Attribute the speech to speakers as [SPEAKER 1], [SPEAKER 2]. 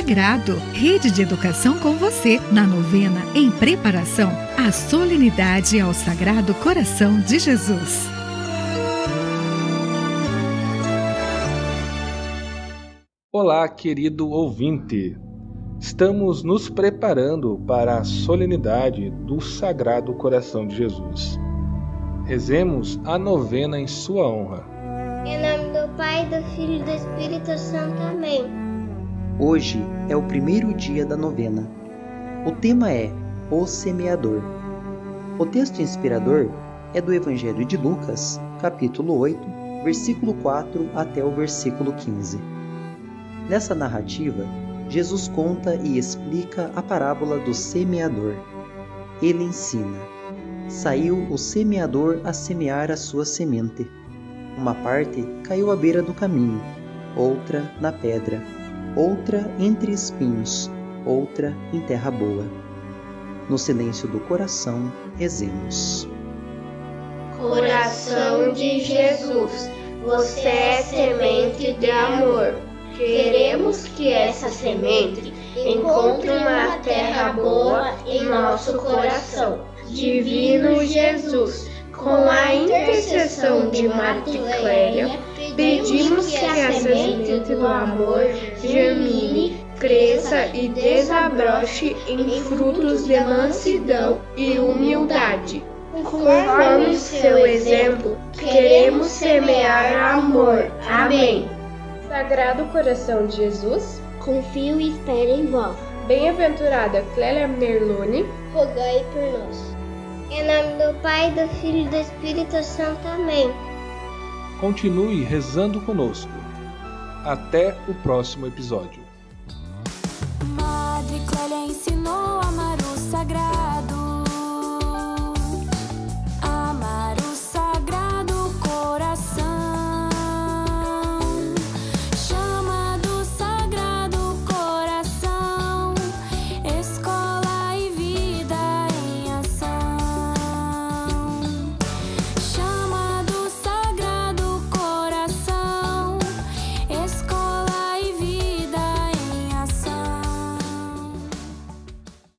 [SPEAKER 1] Sagrado, rede de educação com você, na novena em preparação à solenidade ao Sagrado Coração de Jesus.
[SPEAKER 2] Olá, querido ouvinte. Estamos nos preparando para a solenidade do Sagrado Coração de Jesus. Rezemos a novena em sua honra.
[SPEAKER 3] Em nome do Pai, do Filho e do Espírito Santo. Amém.
[SPEAKER 4] Hoje é o primeiro dia da novena. O tema é O Semeador. O texto inspirador é do Evangelho de Lucas, capítulo 8, versículo 4 até o versículo 15. Nessa narrativa, Jesus conta e explica a parábola do semeador. Ele ensina: Saiu o semeador a semear a sua semente. Uma parte caiu à beira do caminho, outra na pedra, outra entre espinhos, outra em terra boa. No silêncio do coração, rezemos.
[SPEAKER 5] Coração de Jesus, você é semente de amor. Queremos que essa semente encontre uma terra boa em nosso coração. Divino Jesus, com a intercessão de Marta Clélia, pedimos que a semente do amor germine, cresça e desabroche em frutos de mansidão e humildade. Conforme seu exemplo, queremos semear amor. Amém.
[SPEAKER 6] Sagrado Coração de Jesus,
[SPEAKER 3] confio e espero em vós.
[SPEAKER 6] Bem-aventurada Clélia Merlone,
[SPEAKER 3] rogai por nós. Em nome do Pai, do Filho e do Espírito Santo. Amém.
[SPEAKER 2] Continue rezando conosco. Até o próximo episódio.
[SPEAKER 7] Madre Clélia ensinou a amar o sagrado.